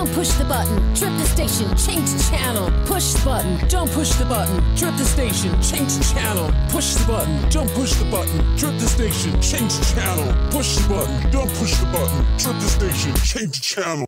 don't push the button. Trip the station, change channel. Push the button, don't push the button. Trip the station, change channel. Push the button, don't push the button, trip the station, change channel. Push the button, don't push the button, trip the station, change channel.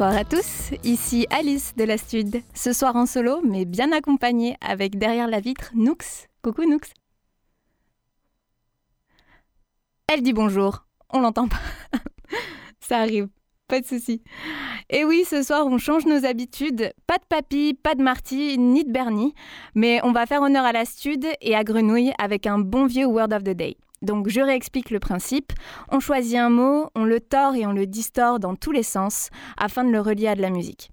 Bonsoir à tous, ici Alice de la Stud. Ce soir en solo, mais bien accompagnée avec derrière la vitre Nooks. Coucou Nooks. Elle dit bonjour, on l'entend pas. Ça arrive, pas de souci. Et oui, ce soir on change nos habitudes. Pas de papy, pas de Marty, ni de Bernie. Mais on va faire honneur à la Stud et à Grenouille avec un bon vieux Word of the Day. Donc je réexplique le principe. On choisit un mot, on le tord et on le distord dans tous les sens afin de le relier à de la musique.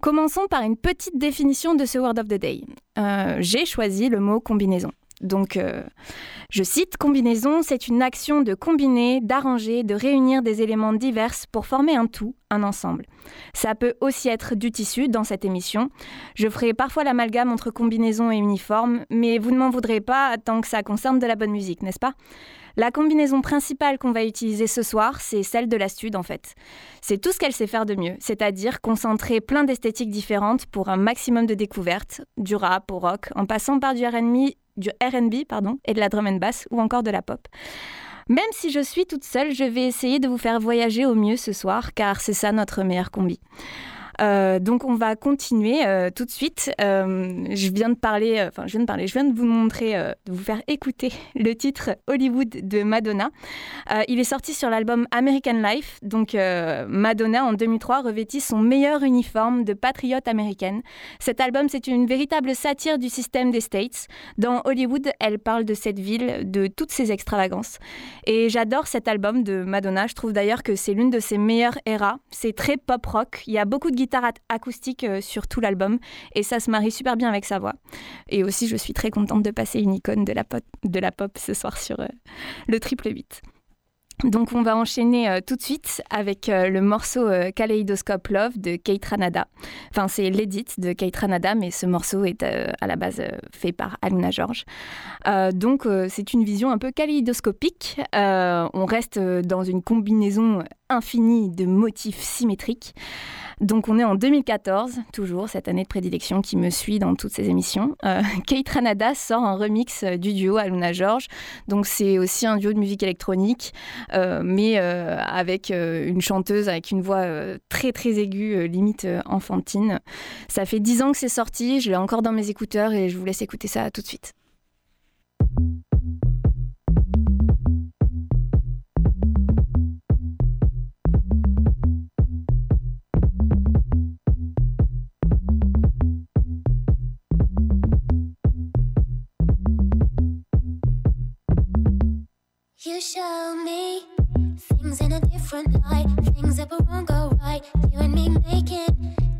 Commençons par une petite définition de ce Word of the Day. Euh, J'ai choisi le mot combinaison. Donc, euh, je cite, combinaison, c'est une action de combiner, d'arranger, de réunir des éléments divers pour former un tout, un ensemble. Ça peut aussi être du tissu dans cette émission. Je ferai parfois l'amalgame entre combinaison et uniforme, mais vous ne m'en voudrez pas tant que ça concerne de la bonne musique, n'est-ce pas? La combinaison principale qu'on va utiliser ce soir, c'est celle de la stud en fait. C'est tout ce qu'elle sait faire de mieux, c'est-à-dire concentrer plein d'esthétiques différentes pour un maximum de découvertes, du rap au rock, en passant par du R&B, du R&B pardon, et de la drum and bass ou encore de la pop. Même si je suis toute seule, je vais essayer de vous faire voyager au mieux ce soir, car c'est ça notre meilleur combi. Euh, donc on va continuer euh, tout de suite. Euh, je viens de parler, enfin je viens de parler, je viens de vous montrer, de vous faire écouter le titre Hollywood de Madonna. Il est sorti sur l'album American Life. Donc Madonna en 2003 revêtit son meilleur uniforme de patriote américaine. Cet album c'est une véritable satire du système des States. Dans Hollywood, elle parle de cette ville, de toutes ses extravagances. Et j'adore cet album de Madonna. Je trouve d'ailleurs que c'est l'une de ses meilleures eras. C'est très pop rock. Il y a beaucoup de acoustique euh, sur tout l'album et ça se marie super bien avec sa voix. Et aussi, je suis très contente de passer une icône de la pop, de la pop ce soir sur euh, le triple 8. Donc on va enchaîner euh, tout de suite avec le morceau Kaleidoscope Love de Kate Ranada. Enfin c'est l'édit de Kate Ranada mais ce morceau est à la base fait par Aluna George. Donc c'est une vision un peu kaléidoscopique. On reste dans une combinaison infinie de motifs symétriques. Donc on est en 2014, toujours cette année de prédilection qui me suit dans toutes ces émissions. Euh, Kate Ranada sort un remix euh, du duo Aluna George. Donc c'est aussi un duo de musique électronique, euh, mais avec une chanteuse avec une voix très très aiguë, limite enfantine. Ça fait dix ans que c'est sorti, je l'ai encore dans mes écouteurs et je vous laisse écouter ça tout de suite. Show me. Things in a different light, things that won't go right. You and me making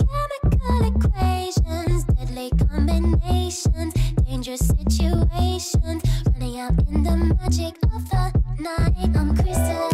chemical equations, deadly combinations, dangerous situations, running out in the magic of the night. I'm crystallized,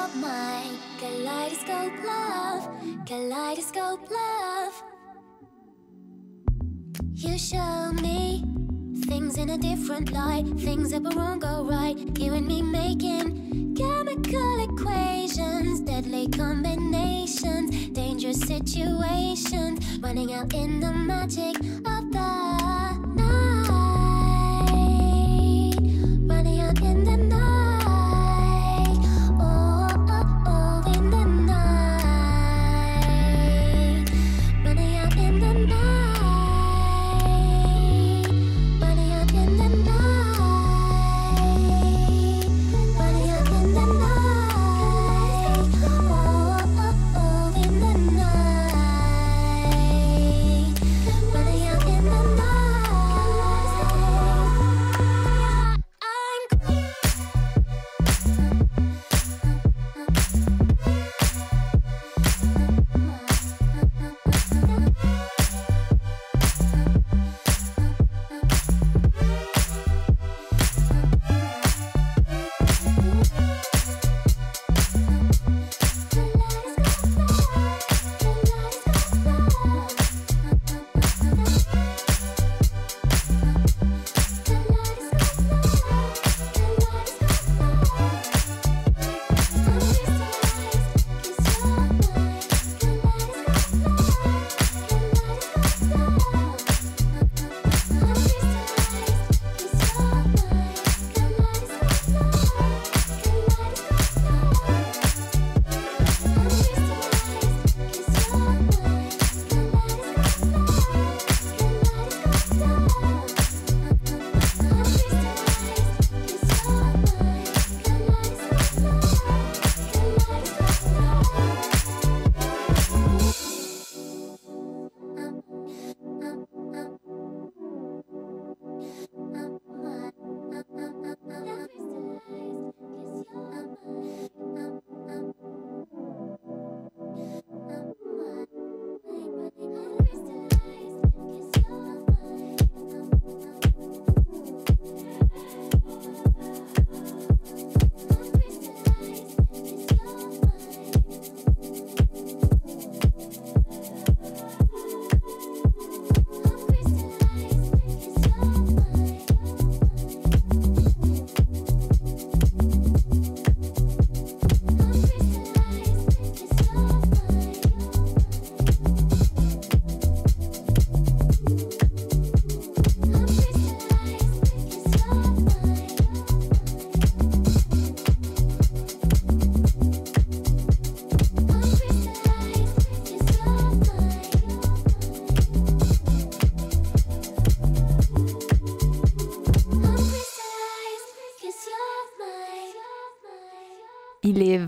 you're my kaleidoscope love, kaleidoscope love. You show me things in a different light, things that won't go right. You and me making chemical equations, deadly combinations, dangerous situations, running out in the magic of the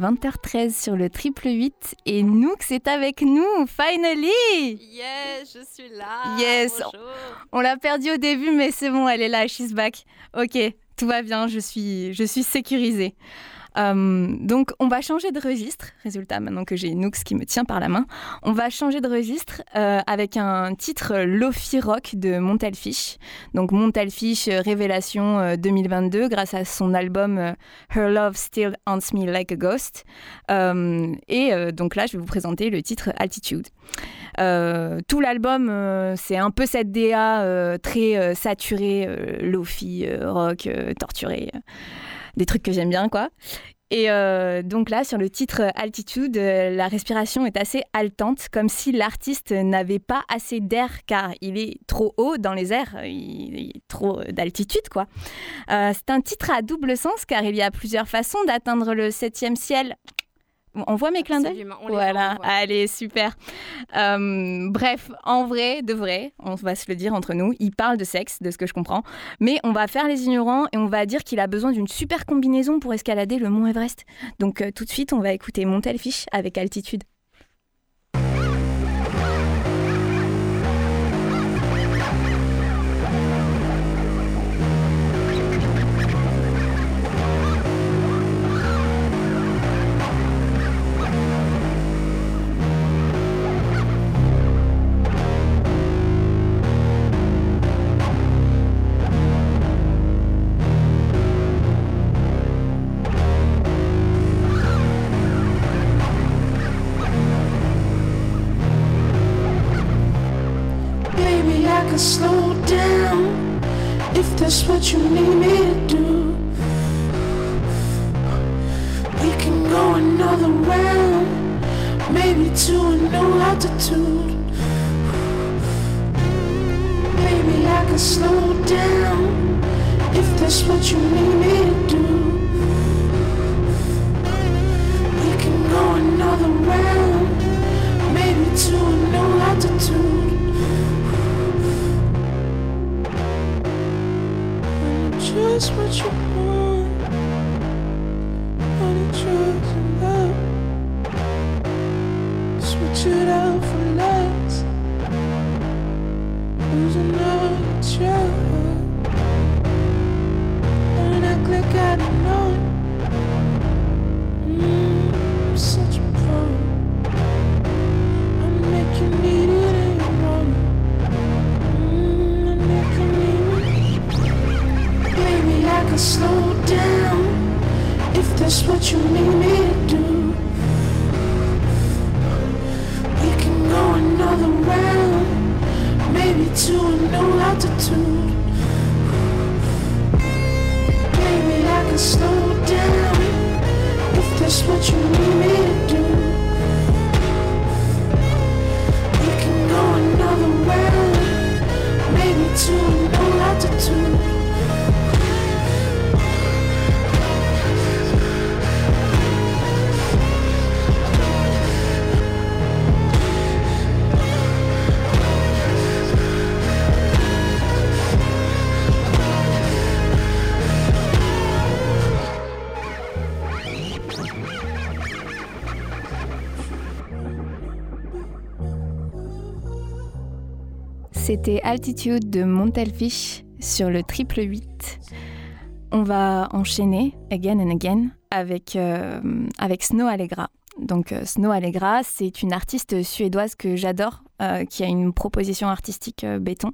20h13 sur le triple 8 et Nook est avec nous, finally Yes, je suis là. Yes. Bonjour. On l'a perdu au début mais c'est bon, elle est là, she's back. Ok, tout va bien, je suis, je suis sécurisée. Euh, donc on va changer de registre, résultat maintenant que j'ai Nooks qui me tient par la main, on va changer de registre euh, avec un titre Lofi Rock de Montelfish. Donc Montelfish, euh, révélation euh, 2022 grâce à son album Her Love Still Haunts Me Like a Ghost. Et donc là je vais vous présenter le titre Altitude. Tout l'album, c'est un peu cette DA très saturée, lofi, rock, torturé, euh, des trucs que j'aime bien, quoi. Et euh, donc là, sur le titre Altitude, euh, la respiration est assez haletante, comme si l'artiste n'avait pas assez d'air, car il est trop haut dans les airs, euh, il, est trop d'altitude, quoi. Euh, c'est un titre à double sens, car il y a plusieurs façons d'atteindre le septième ciel. On voit mes clins d'œil? Voilà, voit, allez, super. Euh, bref, en vrai, de vrai, on va se le dire entre nous, il parle de sexe, de ce que je comprends, mais on va faire les ignorants et on va dire qu'il a besoin d'une super combinaison pour escalader le mont Everest. Donc euh, tout de suite, on va écouter Montelfish avec Altitude. That's what you need me to do. We can go another round, maybe to a new altitude. Maybe I can slow down if that's what you need me to do. We can go another round, maybe to a new C'était Altitude de Montelfish sur le triple 8. On va enchaîner again and again avec, euh, avec Snow Allegra. Donc euh, Snow Allegra, c'est une artiste suédoise que j'adore, euh, qui a une proposition artistique béton.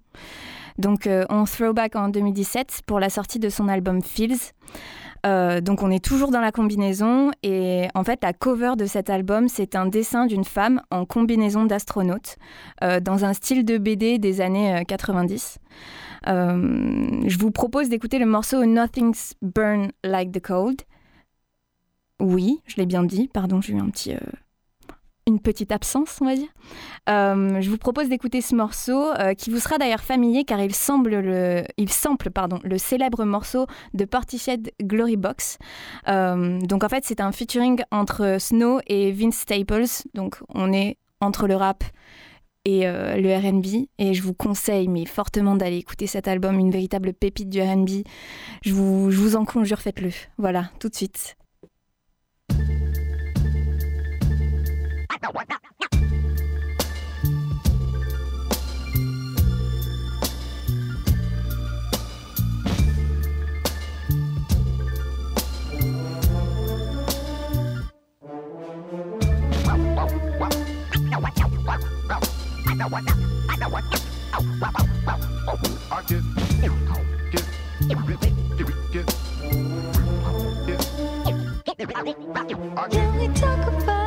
Donc on throwback en 2017 pour la sortie de son album Feels. Euh, donc on est toujours dans la combinaison et en fait la cover de cet album c'est un dessin d'une femme en combinaison d'astronaute euh, dans un style de BD des années euh, 90. Euh, je vous propose d'écouter le morceau Nothing's Burn Like the Cold. Oui, je l'ai bien dit, pardon, j'ai eu un petit, une petite absence, on va dire. Euh, je vous propose d'écouter ce morceau euh, qui vous sera d'ailleurs familier car il, semble le, il sample pardon, le célèbre morceau de Portishead Glory Box. Euh, donc en fait, c'est un featuring entre Snow et Vince Staples. Donc on est entre le rap et le RB. Et je vous conseille, mais fortement, d'aller écouter cet album, une véritable pépite du RB. Je vous, je vous en conjure, faites-le. Voilà, tout de suite. Can we talk about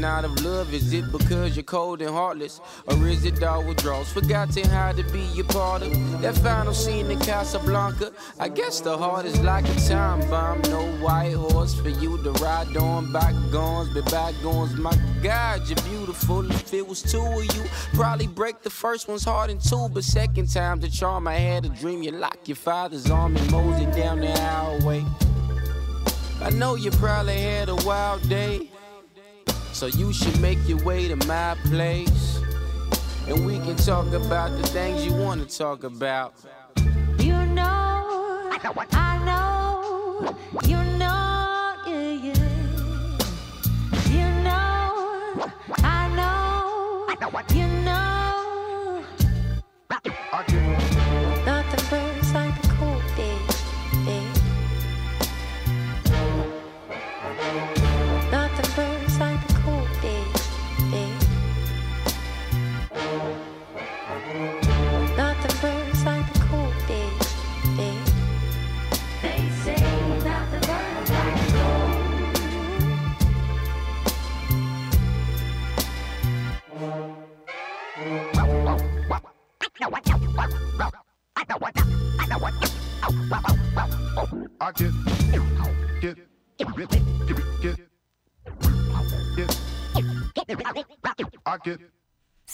In out of love, is it because you're cold and heartless? Or is it all withdrawals? Forgotten how to be a part of that final scene in Casablanca. I guess the heart is like a time bomb. No white horse for you to ride on. Bygones, be bygones. My God, you're beautiful. If it was two of you, probably break the first one's heart in two. But second time, the charm I had a dream. You lock your father's arm and mosey down the hallway. I know you probably had a wild day, so you should make your way to my place. And we can talk about the things you want to talk about. You know, I know, you know, yeah, yeah. You know, I know, you know.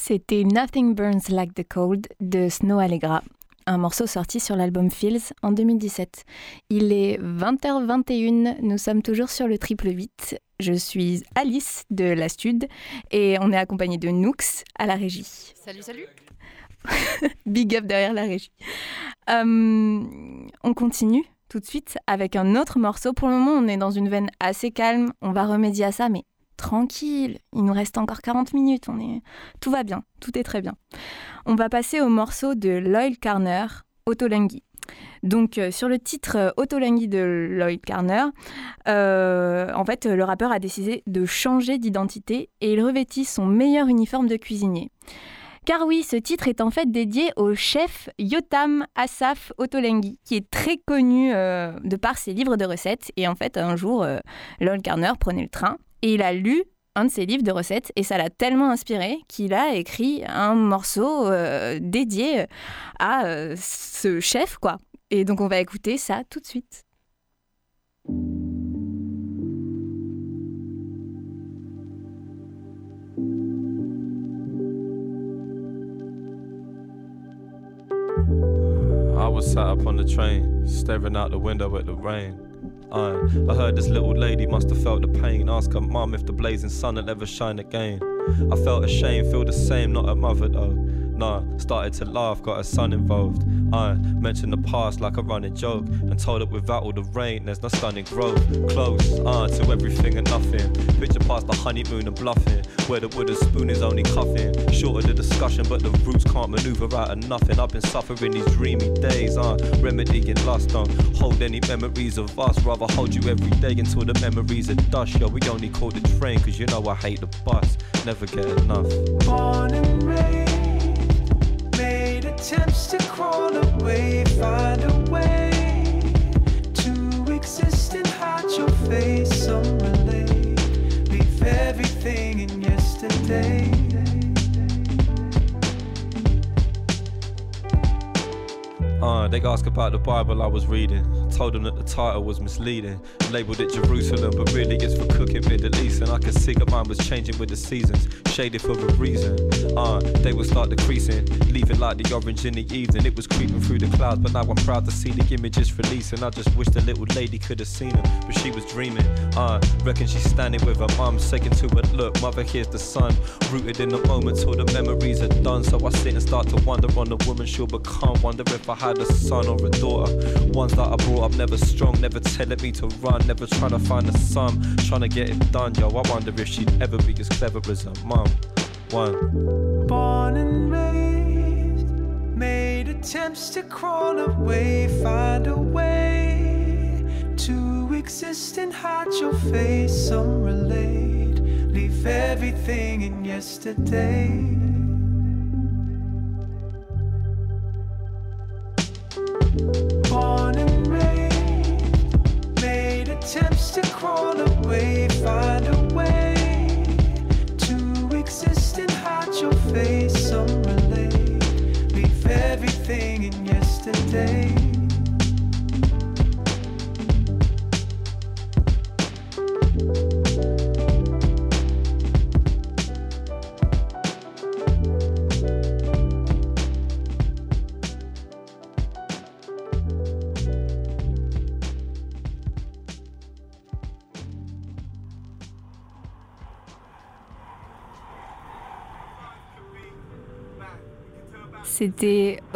C'était Nothing Burns Like the Cold de Snow Allegra, un morceau sorti sur l'album Feels en 2017. Il est 20h21, nous sommes toujours sur le triple 8. Je suis Alice de la Stud et on est accompagné de Nooks à la régie. Salut, salut. Big up derrière la régie. Euh, on continue tout de suite avec un autre morceau. Pour le moment, on est dans une veine assez calme. On va remédier à ça, mais tranquille. Il nous reste encore 40 minutes. On est... Tout va bien. Tout est très bien. On va passer au morceau de Lloyd Carner, Otolenghi. Donc, euh, sur le titre euh, Otolenghi de Lloyd Carner, euh, en fait, le rappeur a décidé de changer d'identité et il revêtit son meilleur uniforme de cuisinier. Car oui, ce titre est en fait dédié au chef Yotam Asaf Otolenghi, qui est très connu euh, de par ses livres de recettes. Et en fait, un jour, euh, Lol Garner prenait le train et il a lu un de ses livres de recettes et ça l'a tellement inspiré qu'il a écrit un morceau euh, dédié à euh, ce chef, quoi. Et donc on va écouter ça tout de suite. I was sat up on the train, staring out the window at the rain. I heard this little lady must have felt the pain. Ask her mum if the blazing sun will ever shine again. I felt ashamed, feel the same, not a mother though. Nah, started to laugh, got her son involved. I mentioned the past like a running joke and told her without all the rain, there's no stunning growth. Close, uh, to everything and nothing. Picture past the honeymoon and bluffing, where the wooden spoon is only cuffing. Shorter the discussion, but the roots can't maneuver out of nothing. I've been suffering these dreamy days, uh, remedying lust. Don't hold any memories of us, rather hold you every day until the memories are dust. Yo, we only call the train, cause you know I hate the bus. Never get enough. Born and raised, attempts to crawl away, find a way to exist and hide your face. Some relate, leave everything in yesterday. Uh, they ask about the Bible I was reading. Told them that the title was misleading. Labeled it Jerusalem, but really it's for cooking Middle East. And I could see that mine was changing with the seasons, shaded for a reason. Uh, they would start decreasing, leaving like the orange in the evening. It was creeping through the clouds, but now I'm proud to see the images releasing. I just wish the little lady could have seen them, but she was dreaming. Uh, reckon she's standing with her mum, saying to her, Look, mother, here's the sun. Rooted in the moment till the memories are done. So I sit and start to wonder on the woman she'll become. Wonder if I had a son or a daughter. Ones that I brought up never strong, never telling me to run, never trying to find a sum, trying to get it done. Yo, I wonder if she'd ever be as clever as her mum. One. Born and raised, made attempts to crawl away, find a way to exist and hide your face. Some relate, leave everything in yesterday.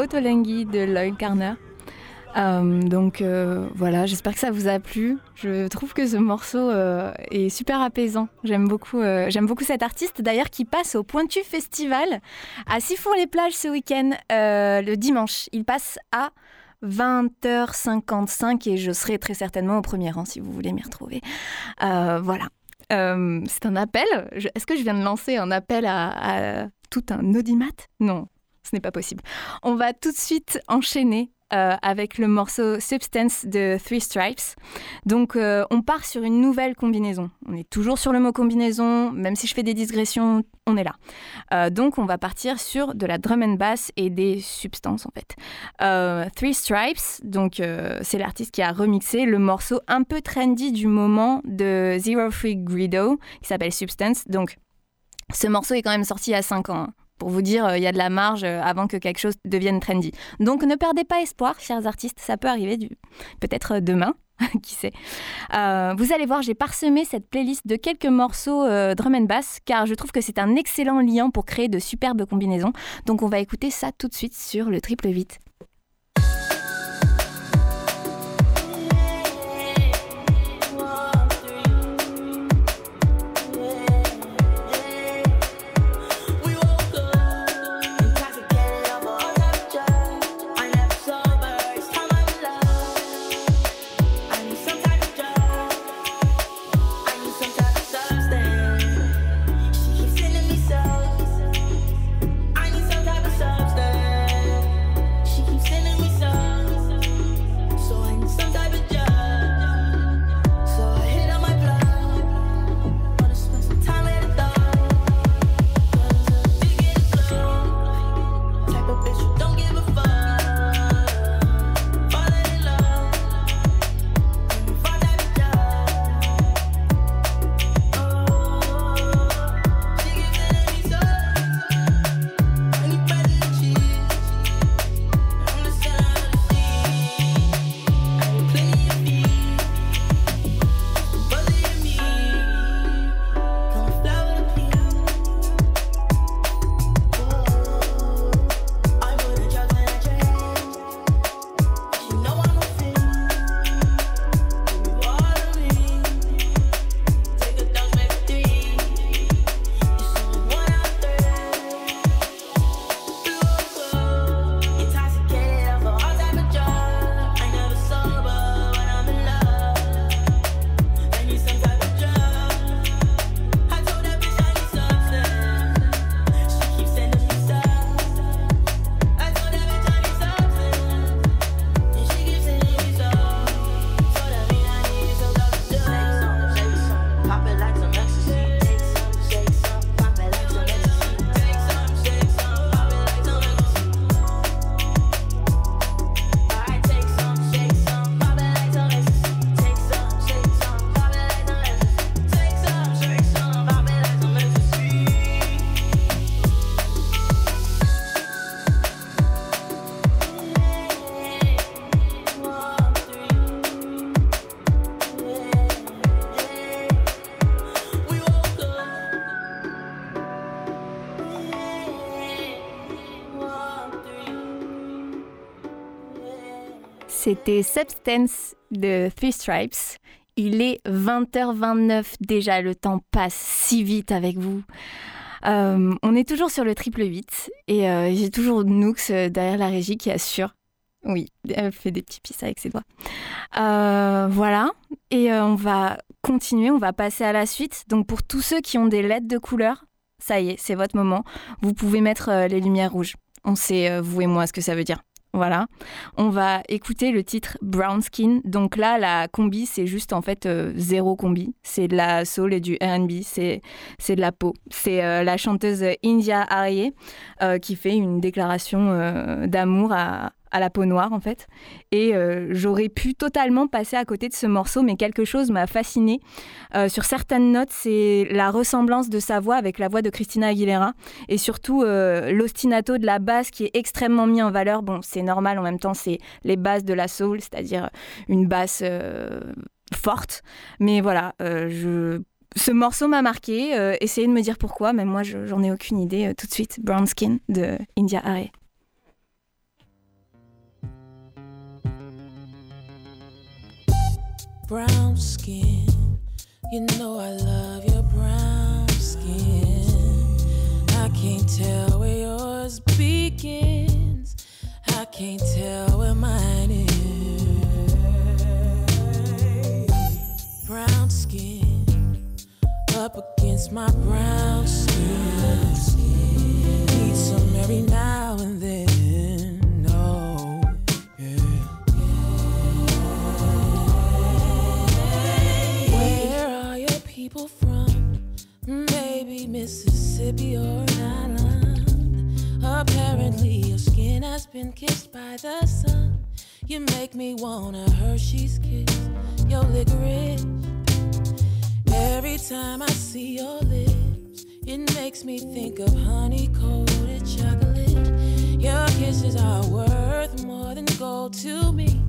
Otolenghi de Lloyd Garner. Euh, donc euh, voilà, j'espère que ça vous a plu. Je trouve que ce morceau euh, est super apaisant. J'aime beaucoup, beaucoup cet artiste d'ailleurs qui passe au Pointu Festival à Sifour-les-Plages ce week-end, le dimanche. Il passe à 20h55 et je serai très certainement au premier rang si vous voulez m'y retrouver. Voilà. C'est un appel. Est-ce que je viens de lancer un appel à, à tout un audimat? Non, ce n'est pas possible. On va tout de suite enchaîner euh, avec le morceau Substance de Three Stripes. Donc, euh, on part sur une nouvelle combinaison. On est toujours sur le mot combinaison, même si je fais des digressions, on est là. Euh, donc, on va partir sur de la drum and bass et des substances en fait. Three Stripes, donc c'est l'artiste qui a remixé le morceau un peu trendy du moment de Zero Free Greedo qui s'appelle Substance. Donc, ce morceau est quand même sorti il y a 5 ans. hein. Pour vous dire, euh, il y a de la marge euh, avant que quelque chose devienne trendy. Donc ne perdez pas espoir, chers artistes, ça peut arriver peut-être euh, demain, qui sait. Vous allez voir, j'ai parsemé cette playlist de quelques morceaux drum and bass, car je trouve que c'est un excellent lien pour créer de superbes combinaisons. Donc on va écouter ça tout de suite sur le triple 8. C'était Substance de Three Stripes. Il est 20h29 déjà, le temps passe si vite avec vous. Euh, on est toujours sur le triple 8 et euh, j'ai toujours Nooks derrière la régie qui assure. Oui, elle fait des petits pisses avec ses doigts. Euh, voilà, et on va continuer, on va passer à la suite. Donc pour tous ceux qui ont des LED de couleur, ça y est, c'est votre moment. Vous pouvez mettre les lumières rouges. On sait, vous et moi, ce que ça veut dire. Voilà. On va écouter le titre Brown Skin. Donc là, la combi, c'est juste en fait euh, zéro combi. C'est de la soul et du R&B. C'est de la peau. C'est euh, la chanteuse India Arie euh, qui fait une déclaration d'amour à, à la peau noire en fait. Et euh, j'aurais pu totalement passer à côté de ce morceau, mais quelque chose m'a fasciné. sur certaines notes, c'est la ressemblance de sa voix avec la voix de Christina Aguilera et surtout euh, l'ostinato de la basse qui est extrêmement mis en valeur. Bon, c'est normal en même temps, c'est les bases de la soul, c'est-à-dire une basse euh, forte. Mais voilà, euh, je ce morceau m'a marqué. Euh, essayez de me dire pourquoi, même moi, je- j'en ai aucune idée. Euh, tout de suite, Brown Skin de India Arie. Brown skin. You know I love your brown skin. I can't tell where yours begins. I can't tell where mine is. Brown skin up against my brown skin. Need some every now and then. People from? Maybe Mississippi or an island. Apparently, your skin has been kissed by the sun. You make me wanna Hershey's kiss your licorice. Every time I see your lips, it makes me think of honey coated chocolate. Your kisses are worth more than gold to me.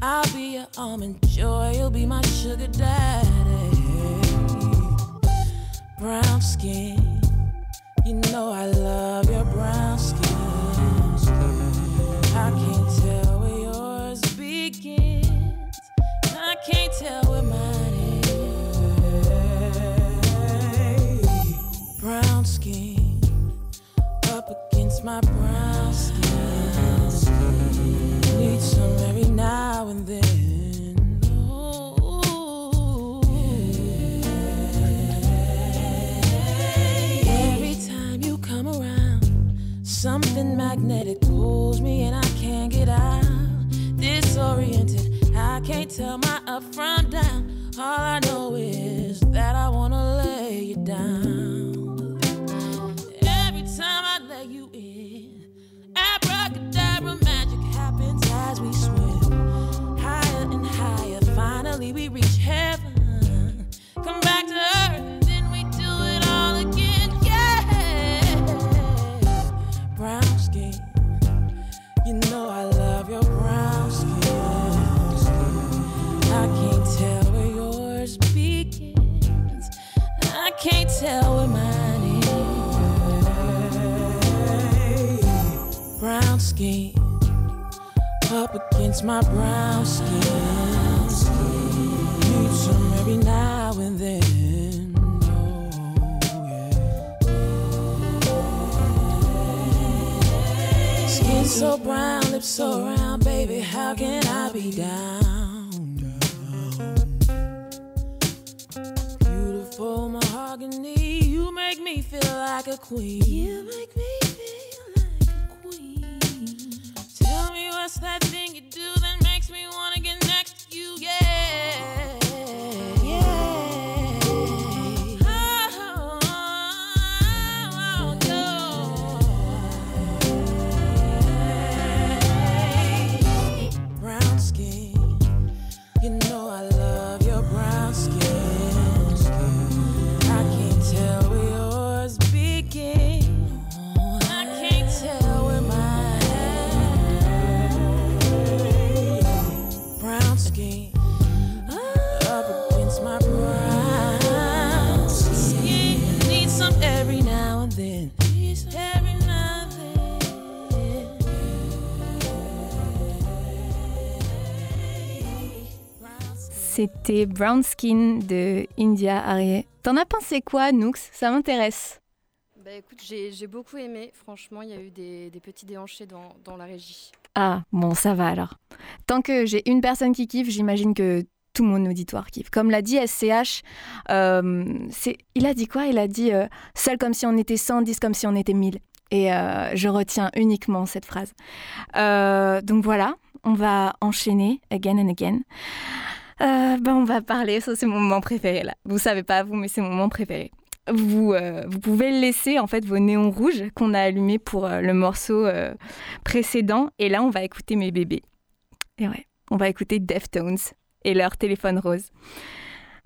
I'll be your almond joy, you'll be my sugar daddy. Brown skin, you know I love your brown skin. I can't tell where yours begins, I can't tell where mine is. Brown skin, up against my brown skin. Need some every now and then. C'était Brown Skin de India Arie. T'en as pensé quoi, Nooks? Ça m'intéresse. Bah écoute, j'ai beaucoup aimé. Franchement, il y a eu des, des petits déhanchés dans, dans la régie. Ah, bon, ça va alors. Tant que j'ai une personne qui kiffe, j'imagine que tout mon auditoire kiffe. Comme l'a dit SCH, euh, il a dit quoi? Il a dit euh, seul comme si on était 100, 10 comme si on était 1000. Et euh, je retiens uniquement cette phrase. Euh, donc voilà, on va enchaîner again and again. Euh, ben on va parler, ça c'est mon moment préféré là. Vous savez pas vous, mais c'est mon moment préféré. Vous, euh, vous pouvez laisser en fait vos néons rouges qu'on a allumés pour euh, le morceau précédent. Et là, on va écouter mes bébés. Et ouais, on va écouter Deftones et leur téléphone rose.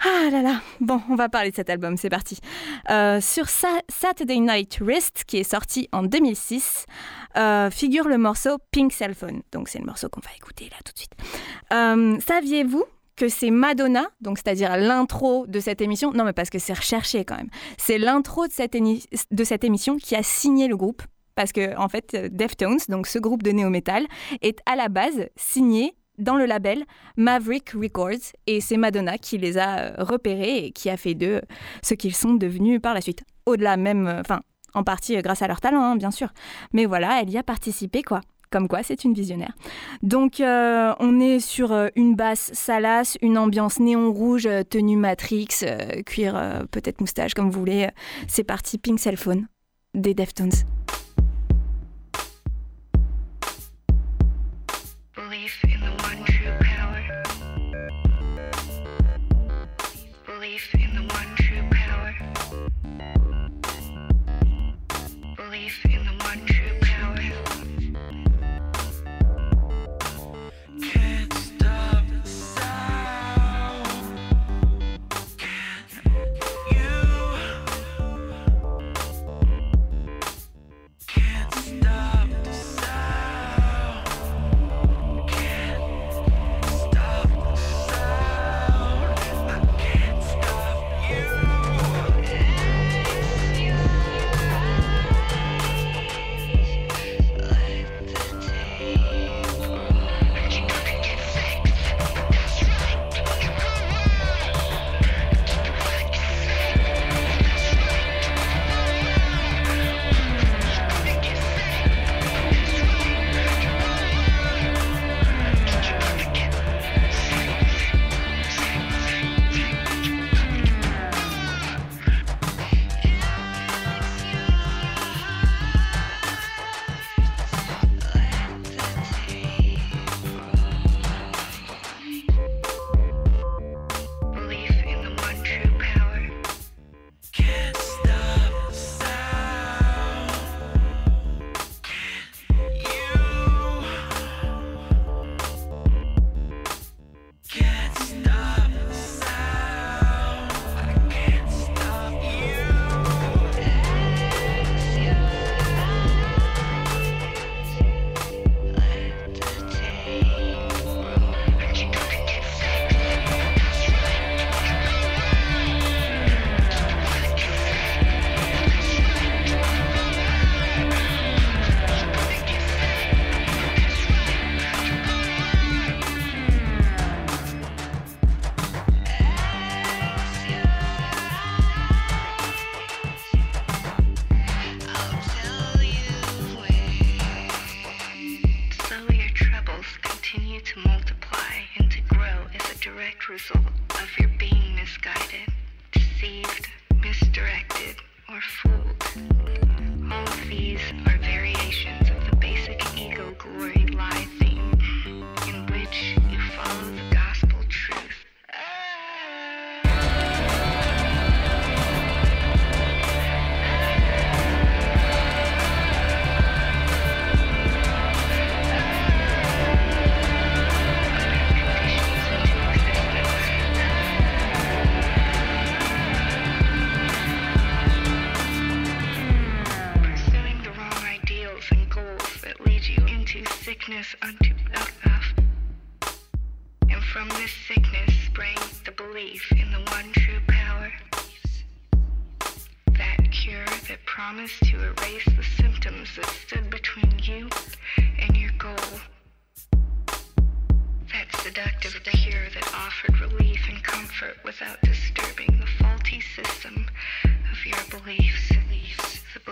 Ah là là, bon, on va parler de cet album, c'est parti. Sur Sa- Saturday Night Wrist, qui est sorti en 2006, euh, figure le morceau Pink Cell Phone. Donc c'est le morceau qu'on va écouter là tout de suite. Saviez-vous que c'est Madonna, donc c'est-à-dire l'intro de cette émission, non mais parce que c'est recherché quand même, c'est l'intro de, cette de cette émission qui a signé le groupe. Parce que, en fait, euh, Deftones, donc ce groupe de néo-metal, est à la base signé dans le label Maverick Records. Et c'est Madonna qui les a euh, repérés et qui a fait d'eux ce qu'ils sont devenus par la suite. Au-delà même, euh, enfin, en partie euh, grâce à leur talent, hein, bien sûr. Mais voilà, elle y a participé, quoi. Comme quoi, c'est une visionnaire. Donc, euh, on est sur euh, une basse salace, une ambiance néon rouge, euh, tenue Matrix, cuir, peut-être moustache, comme vous voulez. C'est parti, Pink Cell Phone des Deftones.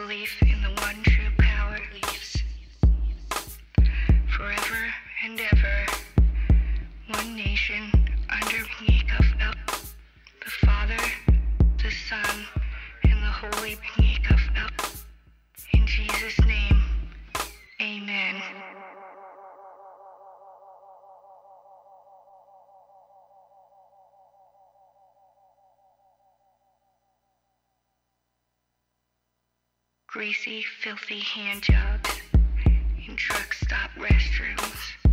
Belief in the one Greasy, filthy hand jobs in truck stop restrooms.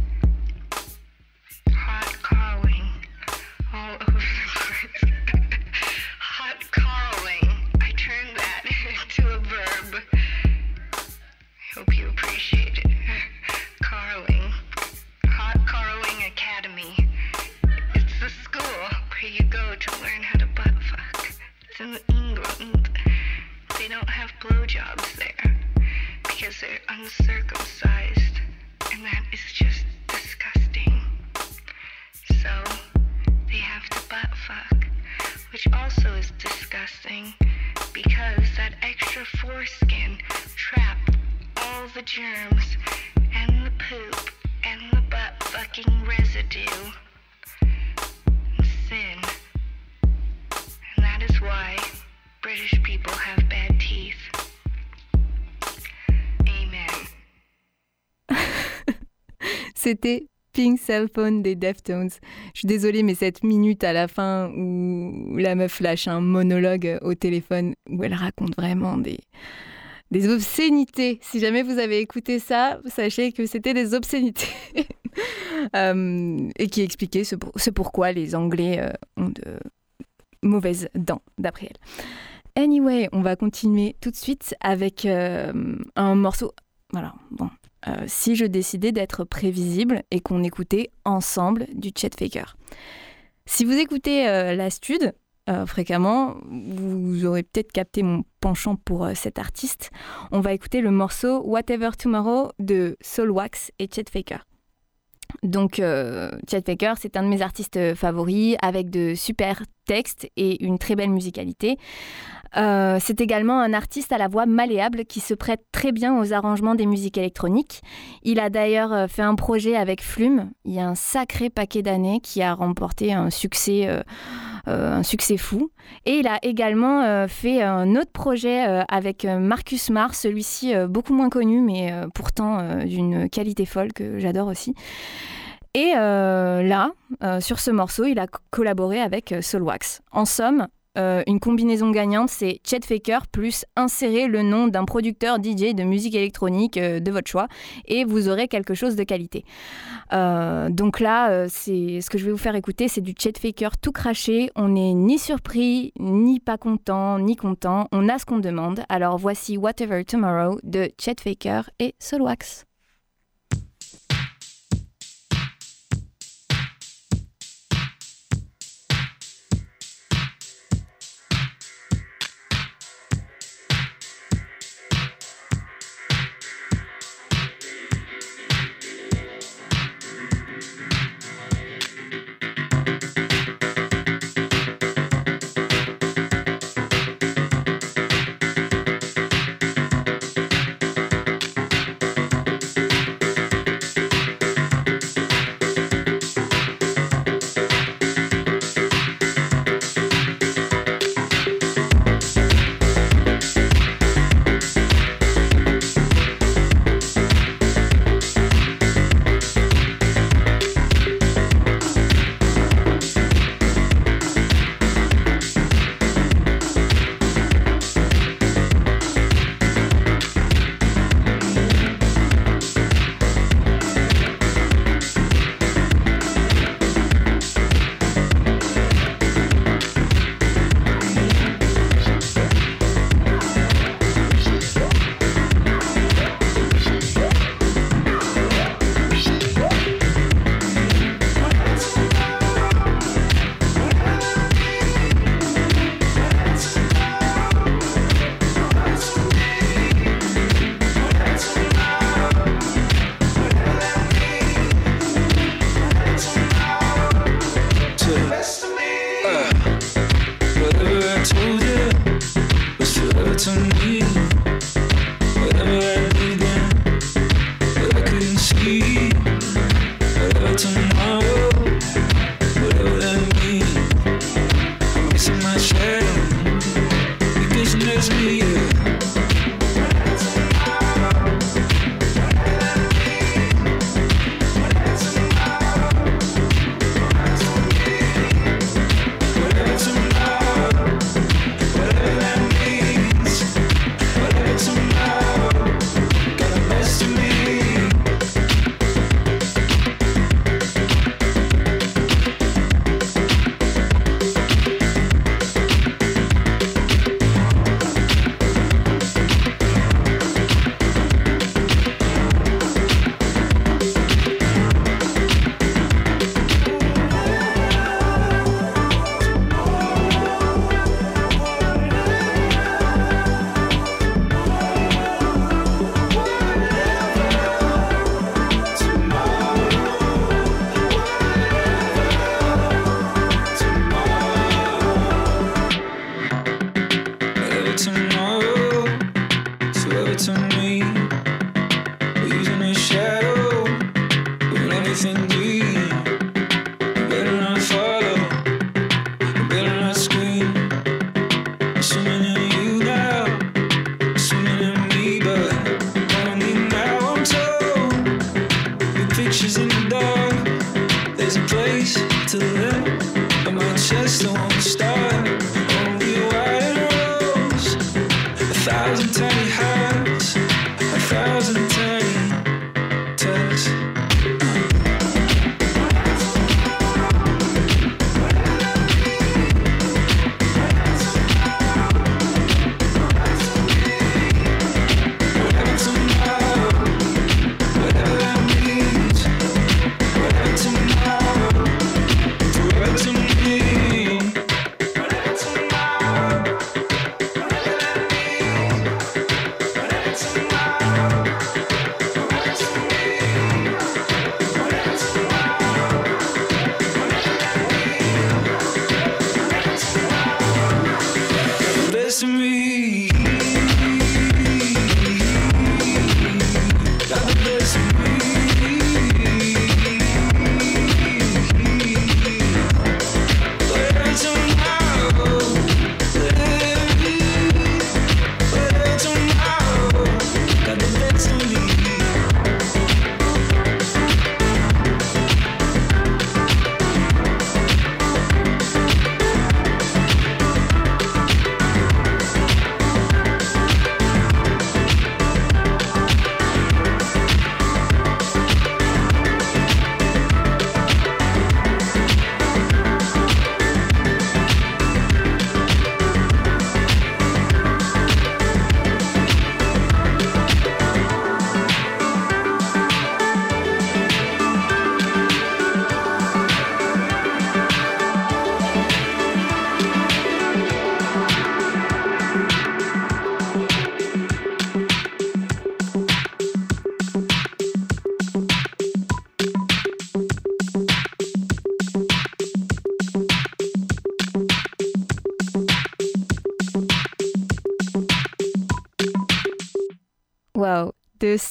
C'était Pink Cell Phone des Deftones. Je suis désolée, mais cette minute à la fin où la meuf lâche un monologue au téléphone, où elle raconte vraiment des, obscénités. Si jamais vous avez écouté ça, sachez que c'était des obscénités. Euh, et qui expliquait ce pourquoi les Anglais euh, ont de mauvaises dents, d'après elle. Anyway, on va continuer tout de suite avec euh, un morceau. Voilà, bon. Euh, si je décidais d'être prévisible et qu'on écoutait ensemble du Chet Faker. Si vous écoutez euh, euh, fréquemment, vous aurez peut-être capté mon penchant pour euh, cet artiste. On va écouter le morceau Whatever Tomorrow de Soul Wax et Chet Faker. Donc, euh, Chet Faker, c'est un de mes artistes favoris avec de super textes et une très belle musicalité. Euh, c'est également un artiste à la voix malléable qui se prête très bien aux arrangements des musiques électroniques. Il a d'ailleurs euh, fait un projet avec Flume il y a un sacré paquet d'années qui a remporté un succès, euh, euh, un succès fou. Et il a également euh, fait un autre projet euh, avec euh, Marcus Marr, celui-ci euh, beaucoup moins connu mais euh, pourtant euh, d'une qualité folle que j'adore aussi. Et euh, là, euh, sur ce morceau, il a co- collaboré avec euh, Soulwax. En somme, euh, une combinaison gagnante, c'est Chet Faker plus insérer le nom d'un producteur DJ de musique électronique euh, de votre choix et vous aurez quelque chose de qualité. Euh, donc là, c'est ce que je vais vous faire écouter, c'est du Chet Faker tout craché. On n'est ni surpris, ni pas content, ni content. On a ce qu'on demande. Alors voici Whatever Tomorrow de Chet Faker et Soulwax.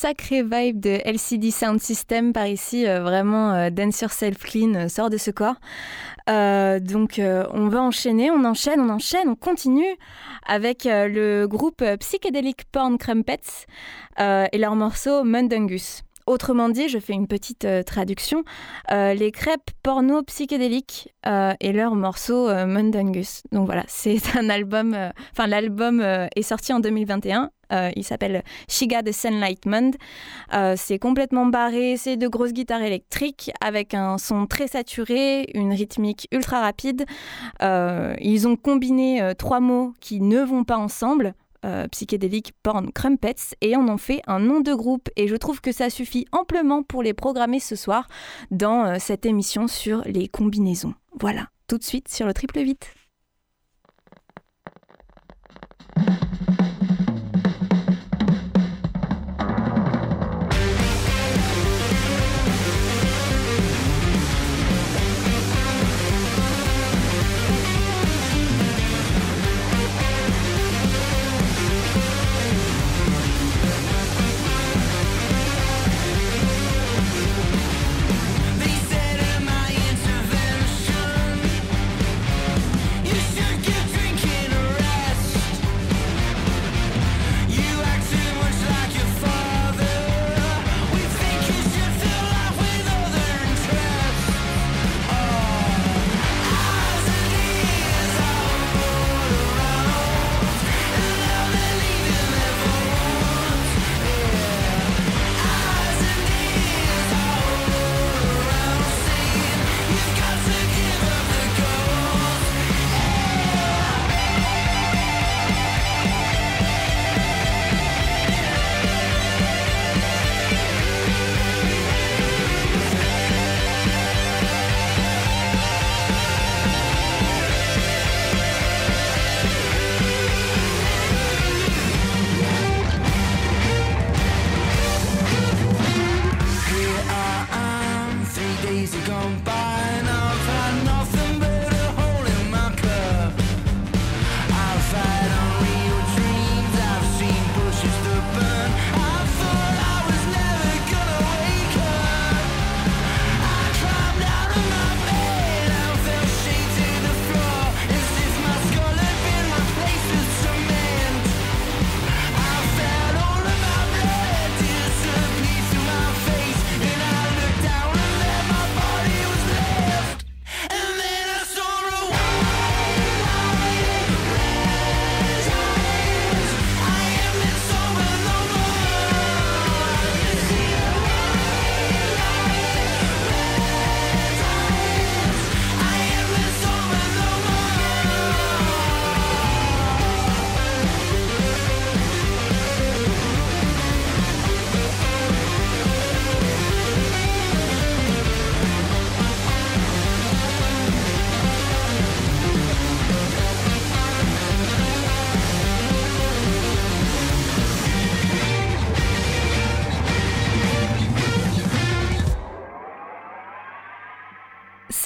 De sacrées vibes de LCD Sound System par ici, euh, vraiment euh, Dance Yourself Clean euh, sort de ce corps. Donc on va enchaîner, on enchaîne, on enchaîne, on continue avec le groupe Psychedelic Porn Crumpets et leur morceau Mundungus. Autrement dit, je fais une petite traduction, les crêpes porno psychédéliques et leur morceau Mundungus. Donc voilà, c'est un album, enfin l'album est sorti en 2021. Euh, il s'appelle the Sunlight Mund. Euh, c'est complètement barré, c'est de grosses guitares électriques avec un son très saturé, une rythmique ultra rapide. Euh, ils ont combiné euh, trois mots qui ne vont pas ensemble. psychédélique porn crumpets et on en fait un nom de groupe et je trouve que ça suffit amplement pour les programmer ce soir dans cette émission sur les combinaisons. Voilà, tout de suite sur le triple 8.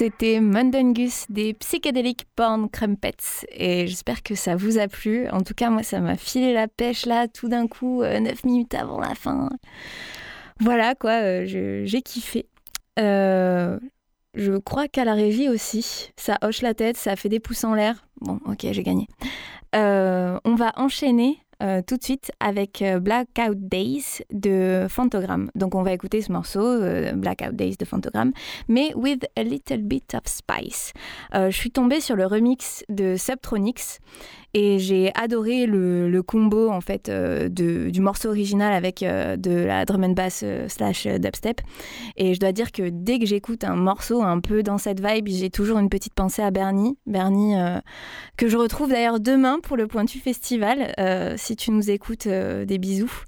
C'était Mundungus des Psychedelic Porn Crumpets et j'espère que ça vous a plu. En tout cas, moi, ça m'a filé la pêche là, tout d'un coup, 9 minutes avant la fin. Voilà quoi, euh, j'ai kiffé. Euh, je crois qu'à la régie aussi, ça hoche la tête, ça fait des pouces en l'air. Bon, ok, j'ai gagné. Euh, on va enchaîner euh, tout de suite avec euh, Blackout Days de Fantogram. Donc on va écouter ce morceau, euh, Blackout Days de Fantogram, mais with a little bit of spice. Je suis tombée sur le remix de Subtronics et j'ai adoré le, combo en fait euh, de- du morceau original avec euh, de la drum and bass euh, slash dubstep. Et je dois dire que dès que j'écoute un morceau un peu dans cette vibe, j'ai toujours une petite pensée à Bernie. Bernie que je retrouve d'ailleurs demain pour le Pointu Festival. Si tu nous écoutes, des bisous.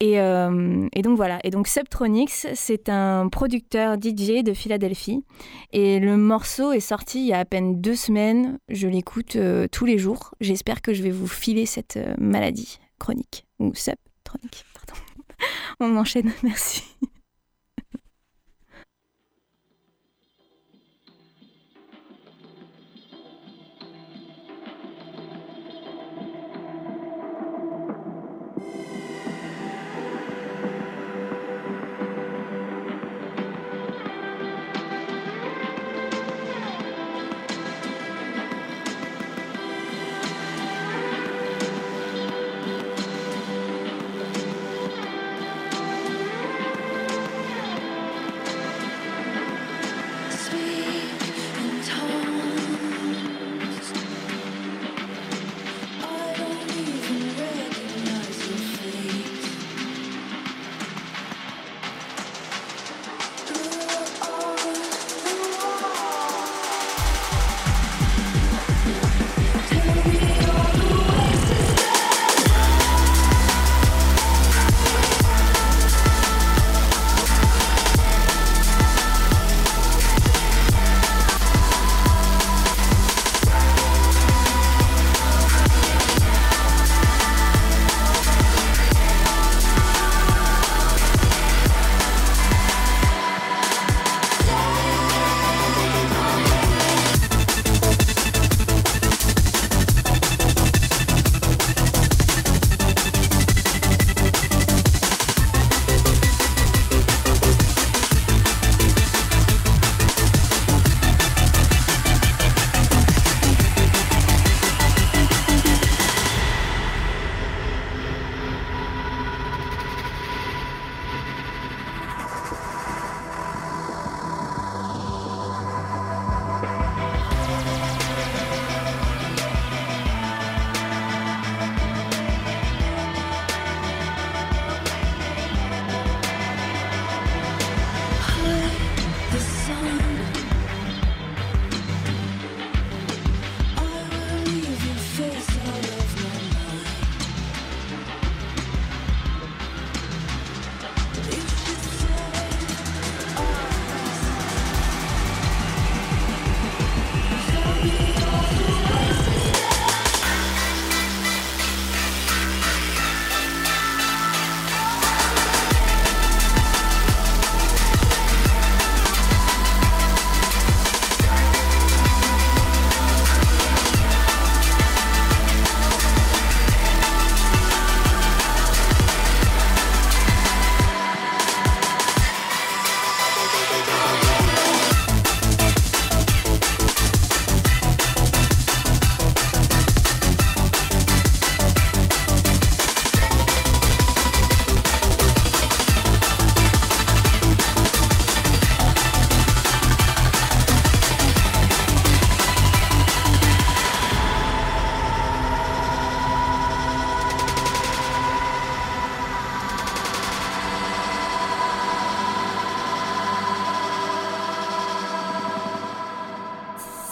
Et, euh, et donc voilà. Et donc Subtronics, c'est un producteur DJ de Philadelphie. Et le morceau est sorti il y a à peine deux semaines. Je l'écoute euh, tous les jours. J'espère que je vais vous filer cette euh, maladie chronique ou subtronique. Pardon. On enchaîne. Merci.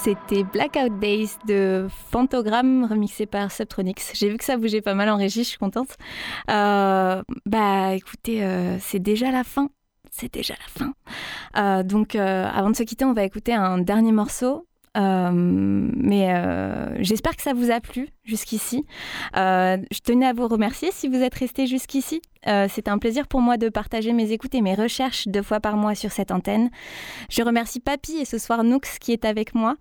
C'était Blackout Days de Fantogram remixé par Subtronics. J'ai vu que ça bougeait pas mal en régie, je suis contente. Euh, bah écoutez, euh, c'est déjà la fin. C'est déjà la fin. Euh, donc avant de se quitter, on va écouter un dernier morceau. Euh, mais euh, j'espère que ça vous a plu jusqu'ici. Euh, je tenais à vous remercier si vous êtes resté jusqu'ici. C'était un plaisir pour moi de partager mes écoutes et mes recherches deux fois par mois sur cette antenne. Je remercie Papy et ce soir Noux qui est avec moi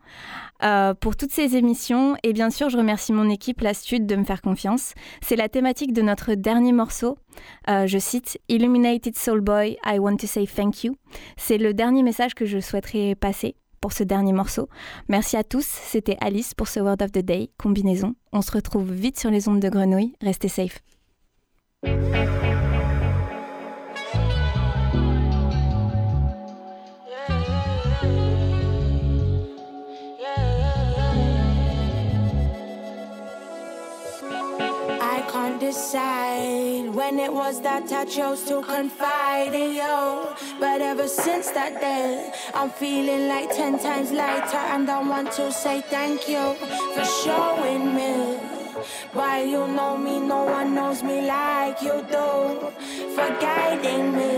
pour toutes ces émissions. Et bien sûr, je remercie mon équipe, la Stud, de me faire confiance. C'est la thématique de notre dernier morceau. Je cite Illuminated Soul Boy, I want to say thank you. C'est le dernier message que je souhaiterais passer ce dernier morceau. Merci à tous. C'était Alice pour ce Word of the Day, combinaison. On se retrouve vite sur les ondes de grenouille. Restez safe. Decide when it was that I chose to confide in you. But ever since that day, I'm feeling like 10 times lighter. And I want to say thank you for showing me. Why you know me, no one knows me like you do. For guiding me.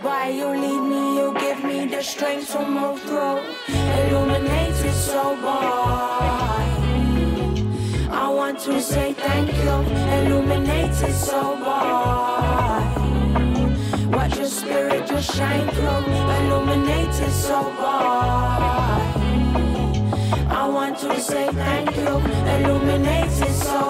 Why you lead me, you give me the strength to move through. Illuminated so boy. I want to say thank you, illuminated so bright. Watch your spirit just shine through, illuminated so bright. I want to say thank you, illuminated so